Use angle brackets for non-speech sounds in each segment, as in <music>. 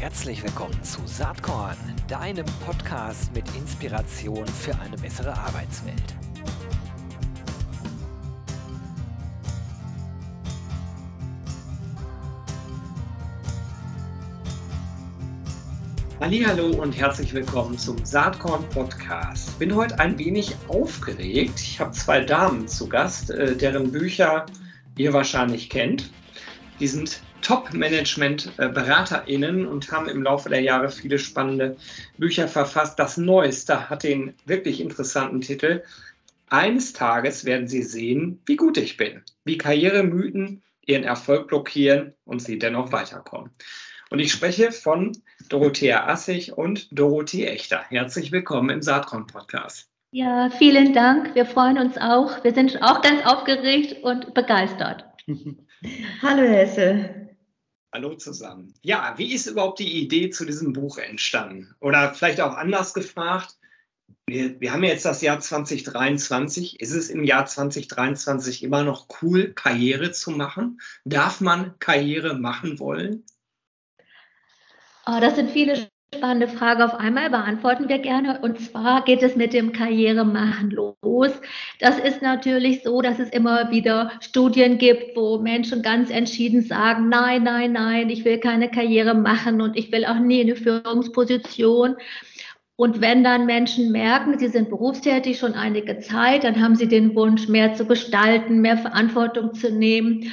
Herzlich willkommen zu Saatkorn, deinem Podcast mit Inspiration für eine bessere Arbeitswelt. Hallo und herzlich willkommen zum Saatkorn Podcast. Bin heute ein wenig aufgeregt. Ich habe zwei Damen zu Gast, äh, deren Bücher ihr wahrscheinlich kennt. Die sind Top-Management-BeraterInnen und haben im Laufe der Jahre viele spannende Bücher verfasst. Das Neueste hat den wirklich interessanten Titel Eines Tages werden Sie sehen, wie gut ich bin, wie Karrieremythen ihren Erfolg blockieren und sie dennoch weiterkommen. Und ich spreche von Dorothea Assig und Dorothee Echter. Herzlich willkommen im Saatkorn-Podcast. Ja, vielen Dank. Wir freuen uns auch. Wir sind auch ganz aufgeregt und begeistert. <laughs> Hallo Hesse. Hallo zusammen. Ja, wie ist überhaupt die Idee zu diesem Buch entstanden? Oder vielleicht auch anders gefragt, wir, wir, haben jetzt das Jahr 2023. Ist es im Jahr 2023 immer noch cool, Karriere zu machen? Darf man Karriere machen wollen? Oh, das sind viele spannende Frage auf einmal beantworten wir gerne. Und zwar geht es mit dem Karrieremachen los. Das ist natürlich so, dass es immer wieder Studien gibt, wo Menschen ganz entschieden sagen, nein, nein, nein, ich will keine Karriere machen und ich will auch nie eine Führungsposition. Und wenn dann Menschen merken, sie sind berufstätig schon einige Zeit, dann haben sie den Wunsch, mehr zu gestalten, mehr Verantwortung zu nehmen,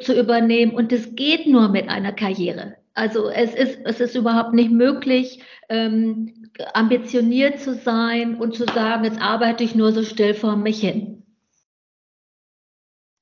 zu übernehmen. Und es geht nur mit einer Karriere. Also es ist, es ist überhaupt nicht möglich, ähm, ambitioniert zu sein und zu sagen, jetzt arbeite ich nur so still vor mich hin.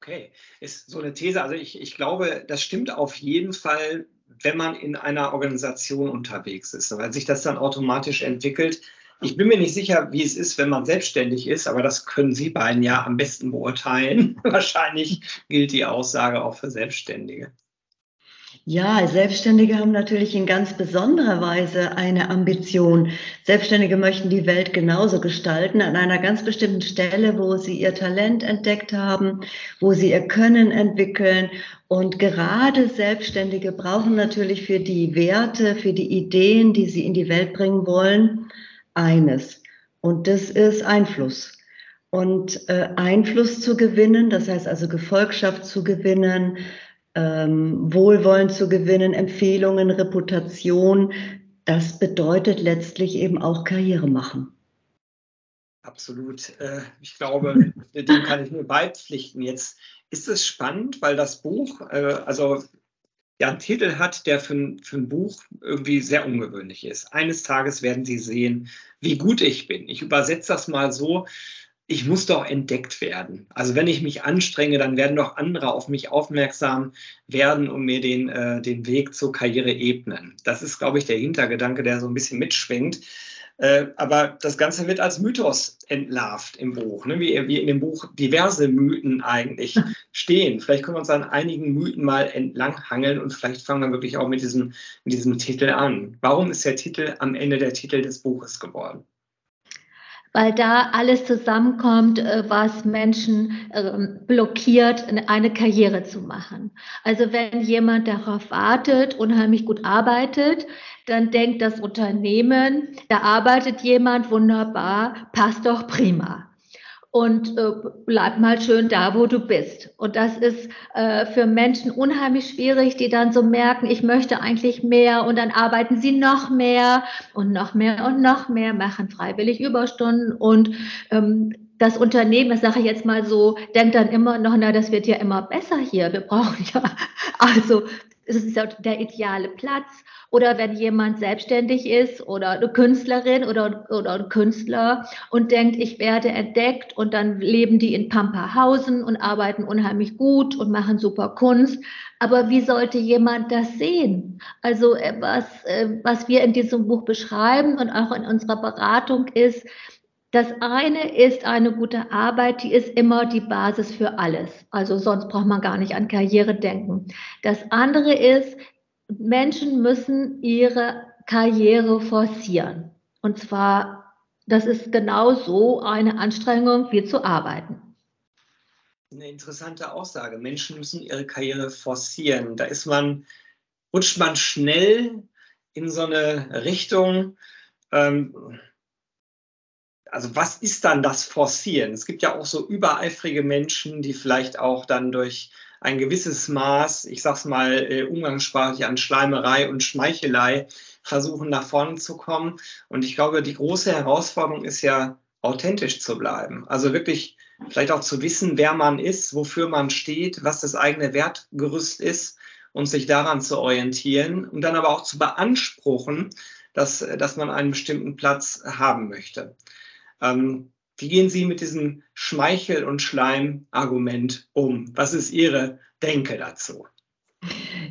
Okay, ist so eine These. Also ich, ich glaube, das stimmt auf jeden Fall, wenn man in einer Organisation unterwegs ist, weil sich das dann automatisch entwickelt. Ich bin mir nicht sicher, wie es ist, wenn man selbstständig ist, aber das können Sie beiden ja am besten beurteilen. <laughs> Wahrscheinlich gilt die Aussage auch für Selbstständige. Ja, Selbstständige haben natürlich in ganz besonderer Weise eine Ambition. Selbstständige möchten die Welt genauso gestalten an einer ganz bestimmten Stelle, wo sie ihr Talent entdeckt haben, wo sie ihr Können entwickeln. Und gerade Selbstständige brauchen natürlich für die Werte, für die Ideen, die sie in die Welt bringen wollen, eines. Und das ist Einfluss. Und äh, Einfluss zu gewinnen, das heißt also Gefolgschaft zu gewinnen, ähm, Wohlwollen zu gewinnen, Empfehlungen, Reputation. Das bedeutet letztlich eben auch Karriere machen. Absolut. Äh, ich glaube, <laughs> dem kann ich nur beipflichten. Jetzt ist es spannend, weil das Buch, äh, also ja, einen Titel hat, der für, für ein Buch irgendwie sehr ungewöhnlich ist. Eines Tages werden Sie sehen, wie gut ich bin. Ich übersetze das mal so, ich muss doch entdeckt werden. Also wenn ich mich anstrenge, dann werden doch andere auf mich aufmerksam werden und mir den, äh, den Weg zur Karriere ebnen. Das ist, glaube ich, der Hintergedanke, der so ein bisschen mitschwingt. Äh, aber das Ganze wird als Mythos entlarvt im Buch, ne? wie, wie in dem Buch diverse Mythen eigentlich <laughs> stehen. Vielleicht können wir uns an einigen Mythen mal entlanghangeln und vielleicht fangen wir wirklich auch mit diesem, mit diesem Titel an. Warum ist der Titel am Ende der Titel des Buches geworden? Weil da alles zusammenkommt, äh, was Menschen ähm, blockiert, eine Karriere zu machen. Also wenn jemand darauf wartet, unheimlich gut arbeitet, dann denkt das Unternehmen, da arbeitet jemand wunderbar, passt doch prima und äh, bleib mal schön da, wo du bist. Und das ist äh, für Menschen unheimlich schwierig, die dann so merken, ich möchte eigentlich mehr und dann arbeiten sie noch mehr und noch mehr und noch mehr, machen freiwillig Überstunden und ähm, das Unternehmen, das sage ich jetzt mal so, denkt dann immer noch, na, das wird ja immer besser hier. Wir brauchen ja, <laughs> also ist ja der ideale Platz. Oder wenn jemand selbstständig ist oder eine Künstlerin oder, oder ein Künstler und denkt, ich werde entdeckt und dann leben die in Pamperhausen und arbeiten unheimlich gut und machen super Kunst. Aber wie sollte jemand das sehen? Also äh, was, äh, was wir in diesem Buch beschreiben und auch in unserer Beratung ist, das eine ist eine gute Arbeit, die ist immer die Basis für alles. Also sonst braucht man gar nicht an Karriere denken. Das andere ist, Menschen müssen ihre Karriere forcieren. Und zwar, das ist genauso eine Anstrengung wie zu arbeiten. Eine interessante Aussage. Menschen müssen ihre Karriere forcieren. Da ist man, rutscht man schnell in so eine Richtung, ähm, also was ist dann das Forcieren? Es gibt ja auch so übereifrige Menschen, die vielleicht auch dann durch ein gewisses Maß, ich sag's mal äh, umgangssprachlich, an Schleimerei und Schmeichelei versuchen nach vorne zu kommen. Und ich glaube, die große Herausforderung ist ja, authentisch zu bleiben. Also wirklich vielleicht auch zu wissen, wer man ist, wofür man steht, was das eigene Wertgerüst ist und sich daran zu orientieren und dann aber auch zu beanspruchen, dass, dass man einen bestimmten Platz haben möchte. Ähm, wie gehen Sie mit diesem Schmeichel- und Schleim-Argument um? Was ist Ihre Denke dazu?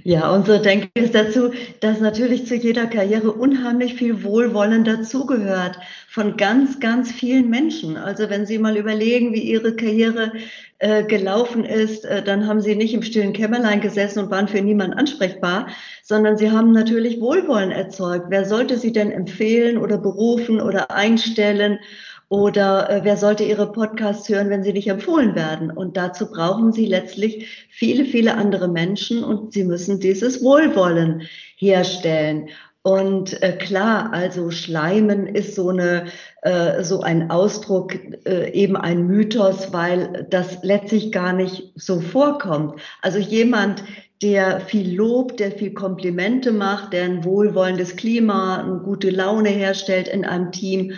Ja, unsere Denke ist dazu, dass natürlich zu jeder Karriere unheimlich viel Wohlwollen dazugehört von ganz, ganz vielen Menschen. Also wenn Sie mal überlegen, wie Ihre Karriere äh, gelaufen ist, äh, dann haben Sie nicht im stillen Kämmerlein gesessen und waren für niemanden ansprechbar, sondern Sie haben natürlich Wohlwollen erzeugt. Wer sollte Sie denn empfehlen oder berufen oder einstellen? Oder äh, wer sollte Ihre Podcasts hören, wenn sie nicht empfohlen werden? Und dazu brauchen Sie letztlich viele, viele andere Menschen und Sie müssen dieses Wohlwollen herstellen. Und äh, klar, also Schleimen ist so eine äh, so ein Ausdruck, äh, eben ein Mythos, weil das letztlich gar nicht so vorkommt. Also jemand, der viel Lob, der viel Komplimente macht, der ein wohlwollendes Klima, eine gute Laune herstellt in einem Team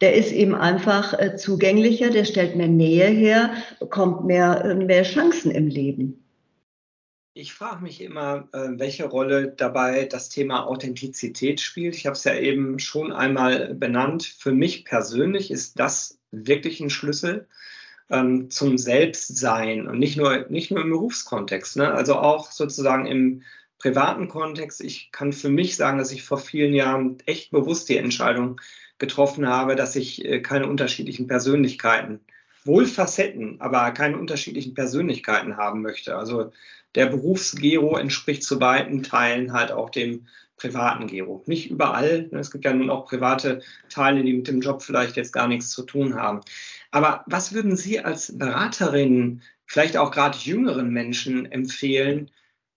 der ist eben einfach äh, zugänglicher, der stellt mehr Nähe her, bekommt mehr, äh, mehr Chancen im Leben. Ich frage mich immer, äh, welche Rolle dabei das Thema Authentizität spielt. Ich habe es ja eben schon einmal benannt. Für mich persönlich ist das wirklich ein Schlüssel ähm, zum Selbstsein und nicht nur, nicht nur im Berufskontext, ne? also auch sozusagen im privaten Kontext. Ich kann für mich sagen, dass ich vor vielen Jahren echt bewusst die Entscheidung getroffen habe, dass ich äh, keine unterschiedlichen Persönlichkeiten, wohl Facetten, aber keine unterschiedlichen Persönlichkeiten haben möchte. Also der Berufsgero entspricht zu beiden Teilen halt auch dem privaten Gero. Nicht überall. Ne, es gibt ja nun auch private Teile, die mit dem Job vielleicht jetzt gar nichts zu tun haben. Aber was würden Sie als Beraterin, vielleicht auch gerade jüngeren Menschen empfehlen,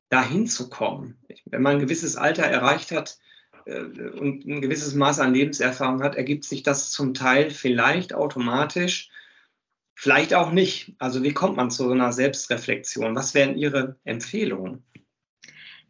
dahin zu kommen? Wenn man ein gewisses Alter erreicht hat, und ein gewisses Maß an Lebenserfahrung hat, ergibt sich das zum Teil vielleicht automatisch, vielleicht auch nicht. Also wie kommt man zu so einer Selbstreflexion? Was wären Ihre Empfehlungen?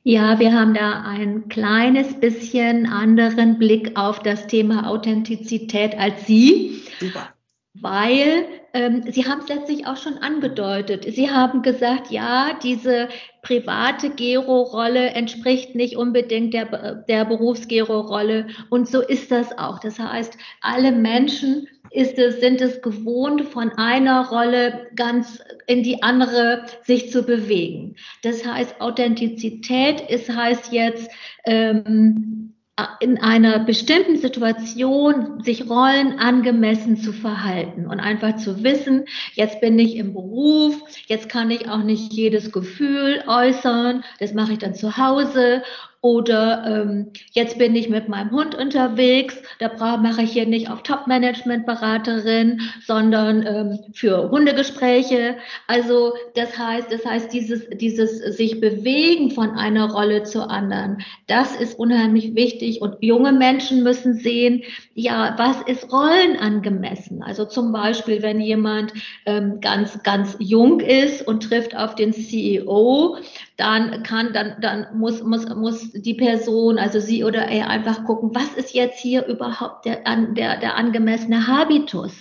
Ja, wir haben da ein kleines bisschen anderen Blick auf das Thema Authentizität als Sie. Super. Weil ähm, Sie haben es letztlich auch schon angedeutet. Sie haben gesagt, ja, diese private Gero-Rolle entspricht nicht unbedingt der, der Berufsgero-Rolle. Und so ist das auch. Das heißt, alle Menschen ist es, sind es gewohnt, von einer Rolle ganz in die andere sich zu bewegen. Das heißt, Authentizität ist, heißt jetzt, ähm, in einer bestimmten Situation sich Rollen angemessen zu verhalten und einfach zu wissen, jetzt bin ich im Beruf, jetzt kann ich auch nicht jedes Gefühl äußern, das mache ich dann zu Hause oder ähm, jetzt bin ich mit meinem Hund unterwegs, da mache ich hier nicht auf Top-Management-Beraterin, sondern ähm, für Hundegespräche. Also das heißt, das heißt, dieses, dieses sich bewegen von einer Rolle zur anderen, das ist unheimlich wichtig. Und junge Menschen müssen sehen, ja, was ist Rollen angemessen? Also zum Beispiel, wenn jemand ähm, ganz, ganz jung ist und trifft auf den CEO, dann kann, dann, dann muss, muss, muss die Person, also sie oder er einfach gucken, was ist jetzt hier überhaupt der, der, der angemessene Habitus?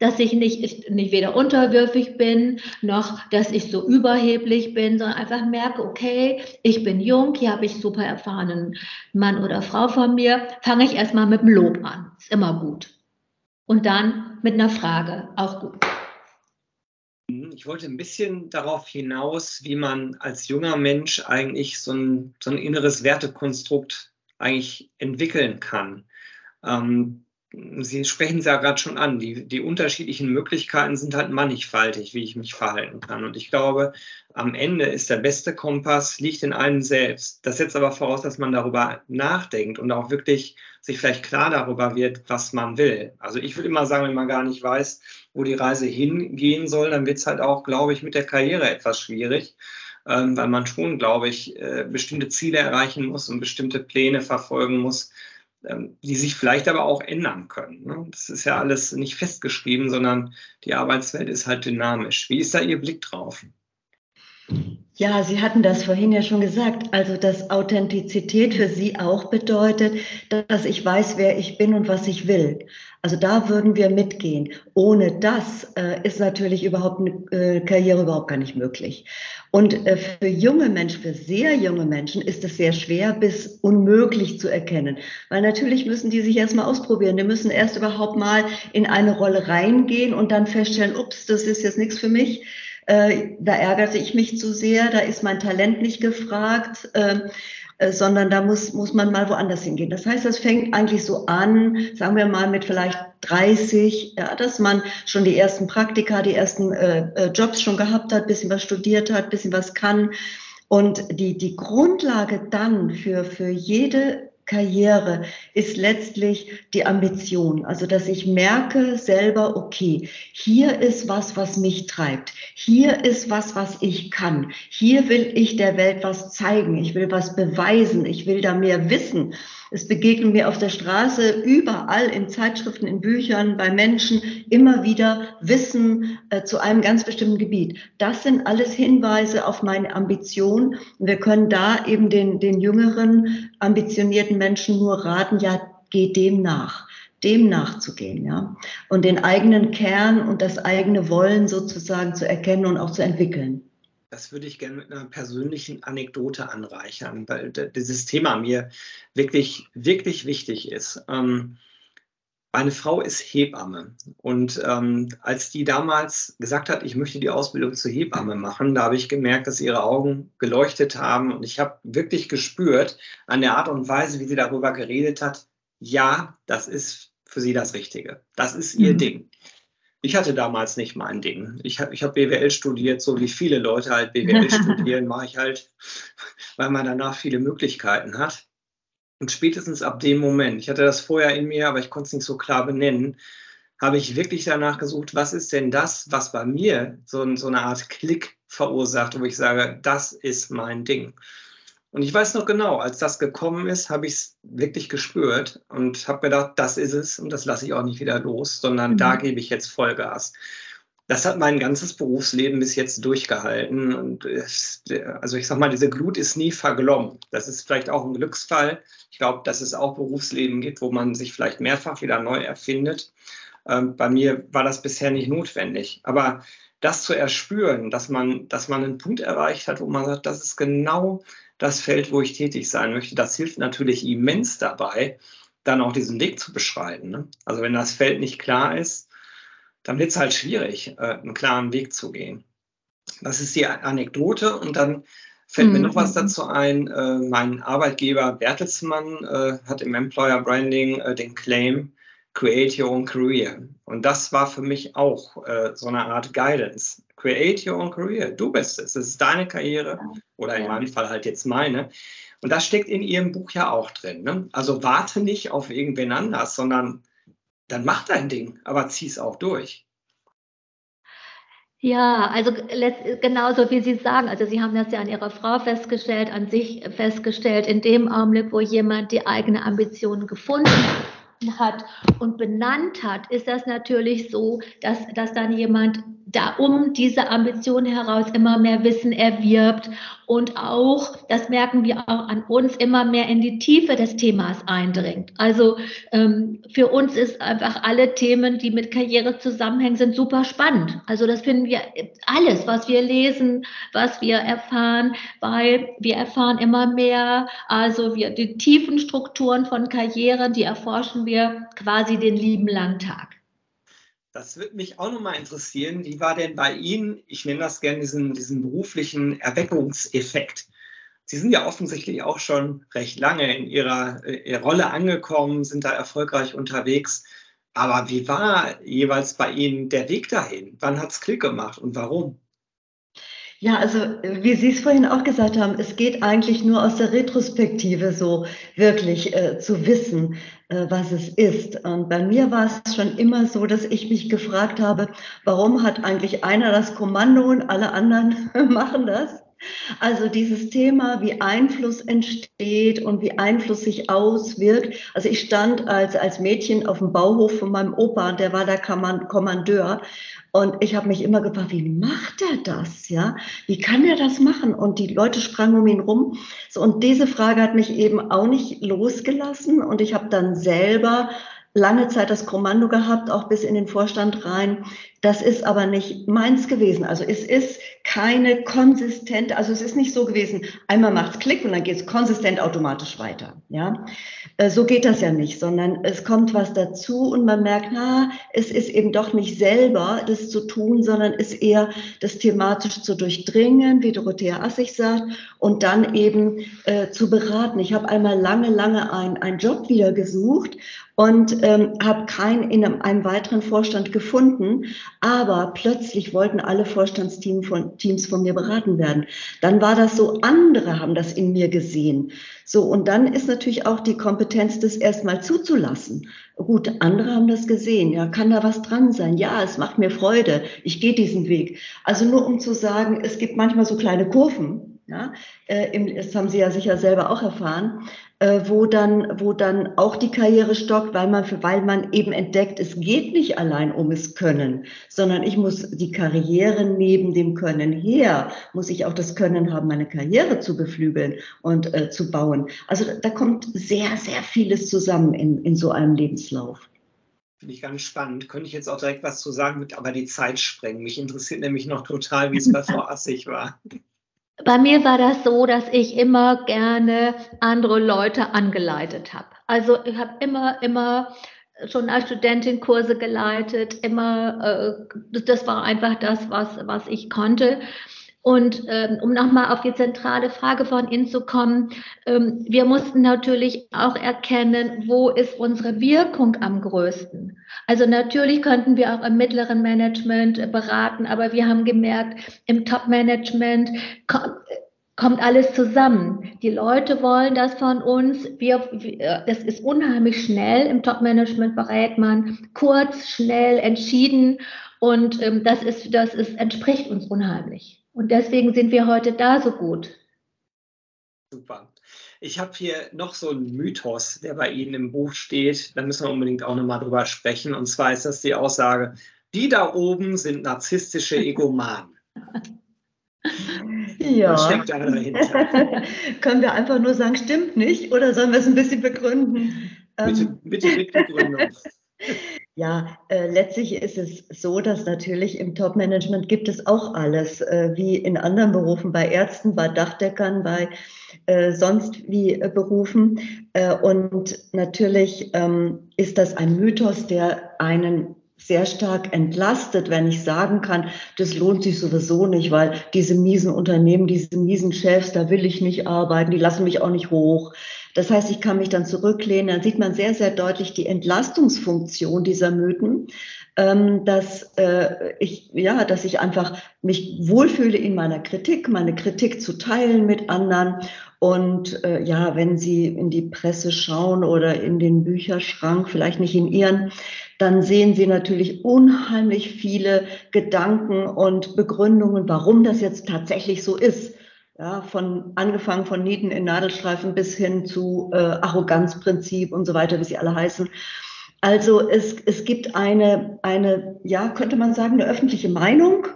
Dass ich nicht, nicht weder unterwürfig bin, noch dass ich so überheblich bin, sondern einfach merke, okay, ich bin jung, hier habe ich super erfahrenen Mann oder Frau von mir, fange ich erstmal mit dem Lob an. Ist immer gut. Und dann mit einer Frage, auch gut. Ich wollte ein bisschen darauf hinaus, wie man als junger Mensch eigentlich so ein, so ein inneres Wertekonstrukt eigentlich entwickeln kann. Ähm, Sie sprechen es ja gerade schon an, die, die unterschiedlichen Möglichkeiten sind halt mannigfaltig, wie ich mich verhalten kann. Und ich glaube, am Ende ist der beste Kompass, liegt in einem selbst. Das setzt aber voraus, dass man darüber nachdenkt und auch wirklich sich vielleicht klar darüber wird, was man will. Also ich würde immer sagen, wenn man gar nicht weiß, wo die Reise hingehen soll, dann wird es halt auch, glaube ich, mit der Karriere etwas schwierig. ähm, weil man schon, glaube ich, äh, bestimmte Ziele erreichen muss und bestimmte Pläne verfolgen muss, die sich vielleicht aber auch ändern können. Ne? Das ist ja alles nicht festgeschrieben, sondern die Arbeitswelt ist halt dynamisch. Wie ist da Ihr Blick drauf? Ja, Sie hatten das vorhin ja schon gesagt. Also, dass Authentizität für Sie auch bedeutet, dass ich weiß, wer ich bin und was ich will. Also da würden wir mitgehen. Ohne das äh, ist natürlich überhaupt eine äh, Karriere überhaupt gar nicht möglich. Und äh, für junge Menschen, für sehr junge Menschen ist es sehr schwer bis unmöglich zu erkennen. Weil natürlich müssen die sich erstmal ausprobieren. Die müssen erst überhaupt mal in eine Rolle reingehen und dann feststellen, ups, das ist jetzt nichts für mich äh, da ärgerte ich mich zu sehr, da ist mein Talent nicht gefragt, ähm, äh, sondern da muss, muss man mal woanders hingehen. Das heißt, das fängt eigentlich so an, sagen wir mal mit vielleicht 30, ja, dass man schon die ersten Praktika, die ersten äh, äh, Jobs schon gehabt hat, bisschen was studiert hat, bisschen was kann. Und die, die Grundlage dann für, für jede Karriere ist letztlich die Ambition. Also, dass ich merke selber, okay, hier ist was, was mich treibt. Hier ist was, was ich kann. Hier will ich der Welt was zeigen. Ich will was beweisen. Ich will da mehr wissen. Es begegnen mir auf der Straße, überall in Zeitschriften, in Büchern, bei Menschen immer wieder Wissen äh, zu einem ganz bestimmten Gebiet. Das sind alles Hinweise auf meine Ambition. Und wir können da eben den, den jüngeren, ambitionierten Menschen nur raten, ja, geh dem nach dem nachzugehen, ja, und den eigenen Kern und das eigene Wollen sozusagen zu erkennen und auch zu entwickeln. Das würde ich gerne mit einer persönlichen Anekdote anreichern, weil dieses Thema mir wirklich, wirklich wichtig ist. Ähm, meine Frau ist Hebamme und ähm, als die damals gesagt hat, ich möchte die Ausbildung zur Hebamme machen, da habe ich gemerkt, dass ihre Augen geleuchtet haben und ich habe wirklich gespürt an der Art und Weise, wie sie darüber geredet hat, ja, das ist für sie das Richtige. Das ist ihr mhm. Ding. Ich hatte damals nicht mein Ding. Ich habe ich hab BWL studiert, so wie viele Leute halt BWL <laughs> studieren, mache ich halt, weil man danach viele Möglichkeiten hat. Und spätestens ab dem Moment, ich hatte das vorher in mir, aber ich konnte es nicht so klar benennen, habe ich wirklich danach gesucht, was ist denn das, was bei mir so, so eine Art Klick verursacht, wo ich sage, das ist mein Ding. Und ich weiß noch genau, als das gekommen ist, habe ich es wirklich gespürt und habe gedacht, das ist es und das lasse ich auch nicht wieder los, sondern mhm. da gebe ich jetzt Vollgas. Das hat mein ganzes Berufsleben bis jetzt durchgehalten. Und es, also ich sag mal, diese Glut ist nie verglommen. Das ist vielleicht auch ein Glücksfall. Ich glaube, dass es auch Berufsleben gibt, wo man sich vielleicht mehrfach wieder neu erfindet. Ähm, bei mir war das bisher nicht notwendig. Aber das zu erspüren, dass man, dass man einen Punkt erreicht hat, wo man sagt, das ist genau das Feld, wo ich tätig sein möchte. Das hilft natürlich immens dabei, dann auch diesen Weg zu beschreiten. Ne? Also wenn das Feld nicht klar ist, dann wird es halt schwierig, äh, einen klaren Weg zu gehen. Das ist die Anekdote und dann fällt mhm. mir noch was mhm. dazu ein. Äh, mein Arbeitgeber Bertelsmann äh, hat im Employer Branding äh, den Claim Create Your Own Career. Und das war für mich auch äh, so eine Art Guidance. Create your own career. Du bist es. Es ist deine Karriere oder in meinem Fall halt jetzt meine. Und das steckt in Ihrem Buch ja auch drin. Ne? Also warte nicht auf irgendwen anders, sondern dann mach dein Ding, aber zieh es auch durch. Ja, also genauso wie Sie sagen, also Sie haben das ja an Ihrer Frau festgestellt, an sich festgestellt, in dem Augenblick, wo jemand die eigene Ambition gefunden hat und benannt hat, ist das natürlich so, dass, dass dann jemand da um diese Ambition heraus immer mehr Wissen erwirbt und auch, das merken wir auch an uns, immer mehr in die Tiefe des Themas eindringt. Also ähm, für uns ist einfach alle Themen, die mit Karriere zusammenhängen, sind super spannend. Also das finden wir alles, was wir lesen, was wir erfahren, weil wir erfahren immer mehr, also wir, die tiefen Strukturen von Karrieren, die erforschen wir quasi den lieben langen Tag. Das würde mich auch nochmal interessieren. Wie war denn bei Ihnen, ich nenne das gerne diesen, diesen beruflichen Erweckungseffekt? Sie sind ja offensichtlich auch schon recht lange in Ihrer, äh, Ihrer Rolle angekommen, sind da erfolgreich unterwegs. Aber wie war jeweils bei Ihnen der Weg dahin? Wann hat es Klick gemacht und warum? Ja, also wie Sie es vorhin auch gesagt haben, es geht eigentlich nur aus der Retrospektive so wirklich äh, zu wissen, äh, was es ist. Und bei mir war es schon immer so, dass ich mich gefragt habe, warum hat eigentlich einer das Kommando und alle anderen <laughs> machen das? Also dieses Thema, wie Einfluss entsteht und wie Einfluss sich auswirkt. Also ich stand als, als Mädchen auf dem Bauhof von meinem Opa, der war der Kommandeur. Und ich habe mich immer gefragt, wie macht er das? Ja, wie kann er das machen? Und die Leute sprangen um ihn rum. So, und diese Frage hat mich eben auch nicht losgelassen. Und ich habe dann selber lange Zeit das Kommando gehabt, auch bis in den Vorstand rein. Das ist aber nicht meins gewesen. Also es ist keine konsistente, also es ist nicht so gewesen, einmal macht's Klick und dann geht's konsistent automatisch weiter. Ja, äh, so geht das ja nicht, sondern es kommt was dazu und man merkt, na, es ist eben doch nicht selber das zu tun, sondern ist eher das thematisch zu durchdringen, wie Dorothea Assig sagt, und dann eben äh, zu beraten. Ich habe einmal lange, lange einen Job wieder gesucht und ähm, habe keinen in einem, einem, weiteren Vorstand gefunden, aber plötzlich wollten alle Vorstandsteams von, Teams von mir beraten werden. Dann war das so, andere haben das in mir gesehen. So, und dann ist natürlich auch die Kompetenz, das erstmal zuzulassen. Gut, andere haben das gesehen. Ja, kann da was dran sein? Ja, es macht mir Freude. Ich gehe diesen Weg. Also nur um zu sagen, es gibt manchmal so kleine Kurven, ja, äh, das haben Sie ja sicher selber auch erfahren, wo dann, wo dann auch die Karriere stockt, weil man, weil man eben entdeckt, es geht nicht allein um es Können, sondern ich muss die Karriere neben dem Können her, muss ich auch das Können haben, meine Karriere zu beflügeln und äh, zu bauen. Also da kommt sehr, sehr vieles zusammen in, in so einem Lebenslauf. Finde ich ganz spannend. Könnte ich jetzt auch direkt was zu sagen, mit aber die Zeit sprengen. Mich interessiert nämlich noch total, wie es bei <laughs> Frau Assig war. Bei mir war das so, dass ich immer gerne andere Leute angeleitet habe. Also ich habe immer, immer schon als Studentin Kurse geleitet, immer, äh, das war einfach das, was, was ich konnte. Und ähm, um nochmal auf die zentrale Frage von Ihnen zu kommen, ähm, wir mussten natürlich auch erkennen, wo ist unsere Wirkung am größten. Also natürlich könnten wir auch im mittleren Management beraten, aber wir haben gemerkt, im Top-Management kommt alles zusammen. Die Leute wollen das von uns. Wir, das ist unheimlich schnell. Im Top-Management berät man kurz, schnell, entschieden. Und ähm, das, ist, das ist, entspricht uns unheimlich. Und deswegen sind wir heute da so gut. Super. Ich habe hier noch so einen Mythos, der bei Ihnen im Buch steht. Da müssen wir unbedingt auch nochmal drüber sprechen. Und zwar ist das die Aussage, die da oben sind narzisstische Egomanen. <laughs> Ja. Was steckt da dahinter? <laughs> Können wir einfach nur sagen, stimmt nicht? Oder sollen wir es ein bisschen begründen? Bitte, ähm. bitte mit Begründung. <laughs> Ja, äh, letztlich ist es so, dass natürlich im Top-Management gibt es auch alles, äh, wie in anderen Berufen, bei Ärzten, bei Dachdeckern, bei äh, sonst wie äh, Berufen. Äh, und natürlich ähm, ist das ein Mythos, der einen sehr stark entlastet, wenn ich sagen kann, das lohnt sich sowieso nicht, weil diese miesen Unternehmen, diese miesen Chefs, da will ich nicht arbeiten, die lassen mich auch nicht hoch. Das heißt, ich kann mich dann zurücklehnen. Dann sieht man sehr, sehr deutlich die Entlastungsfunktion dieser Mythen, ähm, dass äh, ich ja, dass ich einfach mich wohlfühle in meiner Kritik, meine Kritik zu teilen mit anderen. Und äh, ja, wenn Sie in die Presse schauen oder in den Bücherschrank, vielleicht nicht in Ihren, dann sehen Sie natürlich unheimlich viele Gedanken und Begründungen, warum das jetzt tatsächlich so ist. Ja, von angefangen von Nieten in Nadelstreifen bis hin zu äh, Arroganzprinzip und so weiter, wie sie alle heißen. Also es, es gibt eine, eine, ja, könnte man sagen, eine öffentliche Meinung,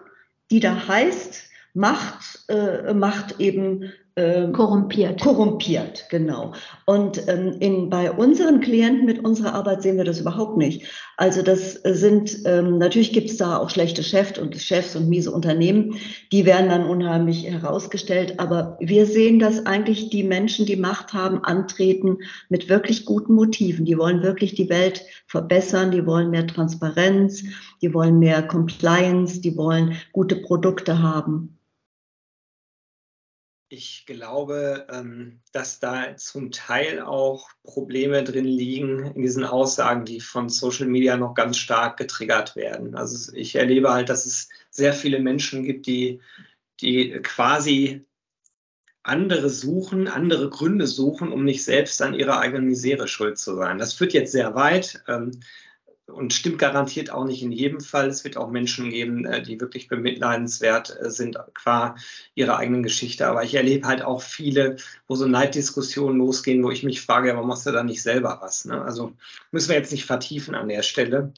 die da heißt, Macht, äh, Macht eben ähm, korrumpiert. Korrumpiert, genau. Und ähm, in, bei unseren Klienten mit unserer Arbeit sehen wir das überhaupt nicht. Also das sind, ähm, natürlich gibt es da auch schlechte Chefs und Chefs und miese Unternehmen, die werden dann unheimlich herausgestellt. Aber wir sehen, dass eigentlich die Menschen, die Macht haben, antreten mit wirklich guten Motiven. Die wollen wirklich die Welt verbessern, die wollen mehr Transparenz, die wollen mehr Compliance, die wollen gute Produkte haben. Ich glaube, ähm, dass da zum Teil auch Probleme drin liegen in diesen Aussagen, die von Social Media noch ganz stark getriggert werden. Also ich erlebe halt, dass es sehr viele Menschen gibt, die, die quasi andere suchen, andere Gründe suchen, um nicht selbst an ihrer eigenen Misere schuld zu sein. Das führt jetzt sehr weit. Und stimmt garantiert auch nicht in jedem Fall. Es wird auch Menschen geben, äh, die wirklich bemitleidenswert äh, sind qua ihrer eigenen Geschichte. Aber ich erlebe halt auch viele, wo so Neiddiskussionen losgehen, wo ich mich frage, warum machst du da nicht selber was? Ne? Also müssen wir jetzt nicht vertiefen an der Stelle.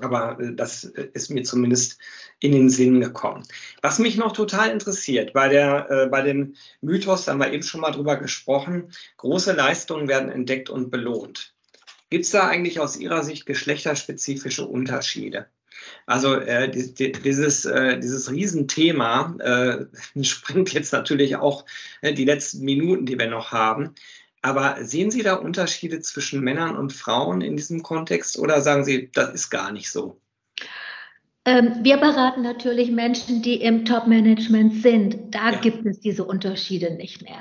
Aber äh, das ist mir zumindest in den Sinn gekommen. Was mich noch total interessiert, bei, der, äh, bei dem Mythos, da haben wir eben schon mal drüber gesprochen, große Leistungen werden entdeckt und belohnt. Gibt es da eigentlich aus Ihrer Sicht geschlechterspezifische Unterschiede? Also äh, dieses, äh, dieses Riesenthema äh, <laughs> springt jetzt natürlich auch äh, die letzten Minuten, die wir noch haben. Aber sehen Sie da Unterschiede zwischen Männern und Frauen in diesem Kontext oder sagen Sie, das ist gar nicht so? Ähm, wir beraten natürlich Menschen, die im Top-Management sind. Da ja. gibt es diese Unterschiede nicht mehr.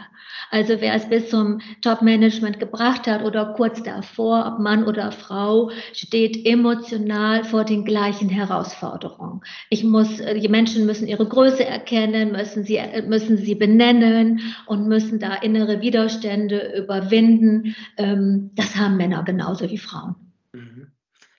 Also wer es bis zum Top-Management gebracht hat oder kurz davor, ob Mann oder Frau, steht emotional vor den gleichen Herausforderungen. Ich muss, äh, die Menschen müssen ihre Größe erkennen, müssen sie, äh, müssen sie benennen und müssen da innere Widerstände überwinden. Ähm, das haben Männer genauso wie Frauen.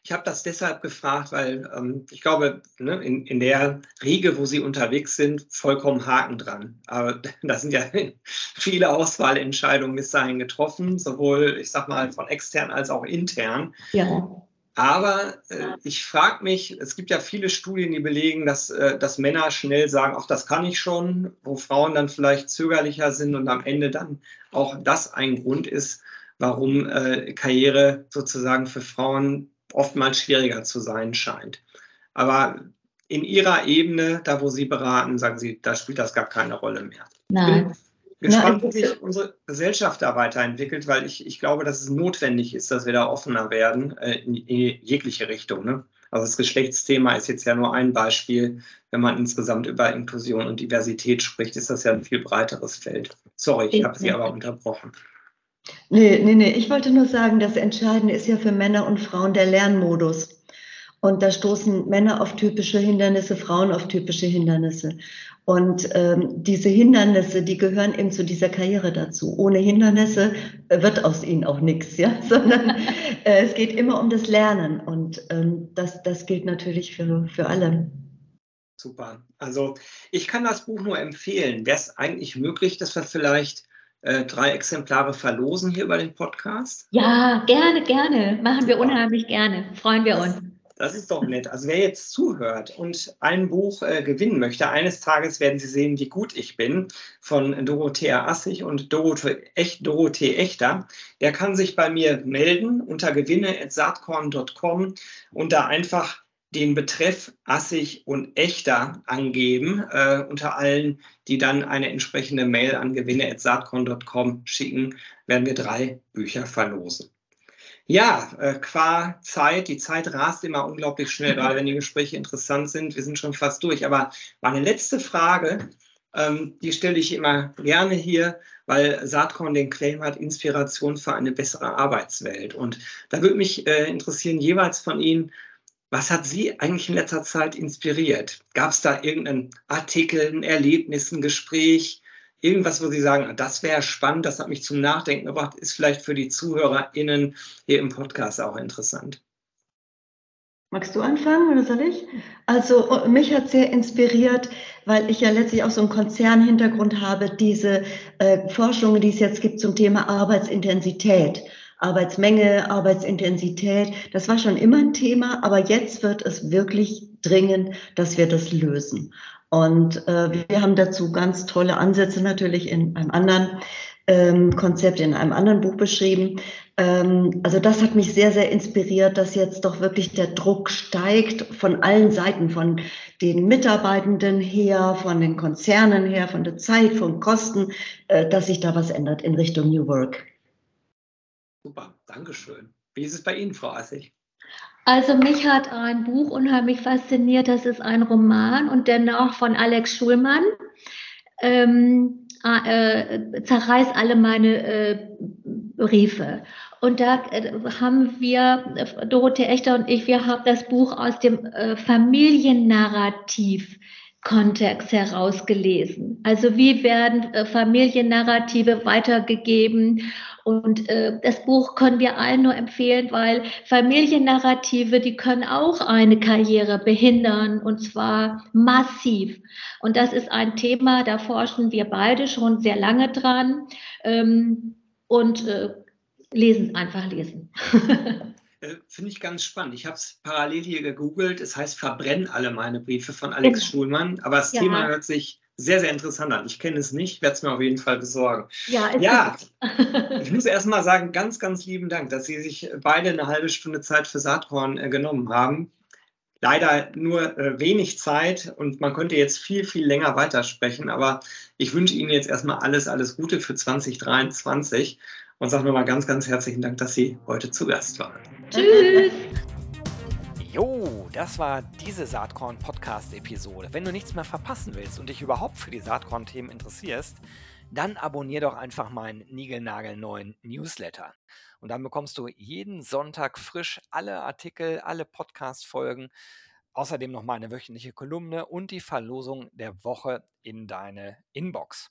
Ich habe das deshalb gefragt, weil ähm, ich glaube, ne, in, in der Riege, wo Sie unterwegs sind, vollkommen Haken dran. Aber <laughs> da sind ja <laughs> viele Auswahlentscheidungen bis dahin getroffen, sowohl, ich sag mal, von extern als auch intern. Ja. Aber äh, ich frage mich, es gibt ja viele Studien, die belegen, dass, äh, dass Männer schnell sagen, ach, das kann ich schon, wo Frauen dann vielleicht zögerlicher sind und am Ende dann auch das ein Grund ist, warum äh, Karriere sozusagen für Frauen oftmals schwieriger zu sein scheint. Aber in Ihrer Ebene, da wo Sie beraten, sagen Sie, da spielt das gar keine Rolle mehr. Nein. Ich bin gespannt, wie sich unsere Gesellschaft da weiterentwickelt, weil ich, ich glaube, dass es notwendig ist, dass wir da offener werden äh, in, in, jegliche Richtung. Ne? Also das Geschlechtsthema ist jetzt ja nur ein Beispiel. Wenn man insgesamt über Inklusion und Diversität spricht, ist das ja ein viel breiteres Feld. Sorry, ich habe Sie aber unterbrochen. Nee, nee, nee. Ich wollte nur sagen, das Entscheidende ist ja für Männer und Frauen der Lernmodus. Und da stoßen Männer auf typische Hindernisse, Frauen auf typische Hindernisse. Und ähm, diese Hindernisse, die gehören eben zu dieser Karriere dazu. Ohne Hindernisse wird aus ihnen auch nichts, ja, <laughs> sondern äh, es geht immer um das Lernen. Und ähm, das, das gilt natürlich für, für alle. Super. Also ich kann das Buch nur empfehlen. Wäre es eigentlich möglich, dass wir vielleicht äh, drei Exemplare verlosen hier über den Podcast? Ja, gerne, gerne. Machen wir unheimlich gerne. Freuen wir uns. Das ist doch nett. Also wer jetzt zuhört und ein Buch äh, gewinnen möchte, eines Tages werden Sie sehen, wie gut ich bin, von Dorothea Assig und Dorothee, Echt, Dorothee Echter. Der kann sich bei mir melden unter gewinne.saatkorn.com und da einfach den Betreff assig und echter angeben, äh, unter allen, die dann eine entsprechende Mail an gewinne.saatkorn.com schicken, werden wir drei Bücher verlosen. Ja, äh, qua Zeit, die Zeit rast immer unglaublich schnell, gerade wenn die Gespräche interessant sind. Wir sind schon fast durch. Aber meine letzte Frage, ähm, die stelle ich immer gerne hier, weil Saatkorn den Claim hat, Inspiration für eine bessere Arbeitswelt. Und da würde mich äh, interessieren, jeweils von Ihnen, was hat Sie eigentlich in letzter Zeit inspiriert? Gab es da irgendeinen Artikel, ein Erlebnis, ein Gespräch, irgendwas, wo Sie sagen, das wäre spannend, das hat mich zum Nachdenken gebracht, ist vielleicht für die ZuhörerInnen hier im Podcast auch interessant? Magst du anfangen oder soll ich? Also mich hat sehr inspiriert, weil ich ja letztlich auch so einen Konzernhintergrund habe, diese äh, Forschungen, die es jetzt gibt zum Thema Arbeitsintensität. Arbeitsmenge, Arbeitsintensität, das war schon immer ein Thema, aber jetzt wird es wirklich dringend, dass wir das lösen. Und äh, wir haben dazu ganz tolle Ansätze natürlich in einem anderen ähm, Konzept, in einem anderen Buch beschrieben. Ähm, also das hat mich sehr, sehr inspiriert, dass jetzt doch wirklich der Druck steigt von allen Seiten, von den Mitarbeitenden her, von den Konzernen her, von der Zeit, von Kosten, äh, dass sich da was ändert in Richtung New Work. Super, Dankeschön. Wie ist es bei Ihnen, Frau Assig? Also mich hat ein Buch unheimlich fasziniert. Das ist ein Roman und dennoch von Alex Schulmann. Ähm, äh, zerreiß alle meine äh, Briefe. Und da äh, haben wir, Dorothee Echter und ich, wir haben das Buch aus dem äh, Familiennarrativ Kontext herausgelesen. Also wie werden äh, Familiennarrative weitergegeben? Und äh, das Buch können wir allen nur empfehlen, weil Familiennarrative, die können auch eine Karriere behindern und zwar massiv. Und das ist ein Thema, da forschen wir beide schon sehr lange dran ähm, und äh, lesen, einfach lesen. <laughs> Äh, finde ich ganz spannend. Ich habe es parallel hier gegoogelt. Es heißt Verbrennen alle meine Briefe von Alex genau. Schulmann. Aber das ja. Thema hört sich sehr, sehr interessant an. Ich kenne es nicht, werde es mir auf jeden Fall besorgen. Ja, ja <laughs> ich muss erst mal sagen, ganz, ganz lieben Dank, dass Sie sich beide eine halbe Stunde Zeit für Saatkorn äh, genommen haben. Leider nur äh, wenig Zeit und man könnte jetzt viel, viel länger weitersprechen, aber ich wünsche Ihnen jetzt erstmal alles, alles Gute für 2023 und sage nochmal ganz, ganz herzlichen Dank, dass Sie heute zu Gast waren. Tschüss! <laughs> Jo, das war diese Saatkorn-Podcast-Episode. Wenn du nichts mehr verpassen willst und dich überhaupt für die Saatkorn-Themen interessierst, dann abonnier doch einfach meinen niegelnagelneuen Newsletter. Und dann bekommst du jeden Sonntag frisch alle Artikel, alle Podcast-Folgen, außerdem noch meine wöchentliche Kolumne und die Verlosung der Woche in deine Inbox.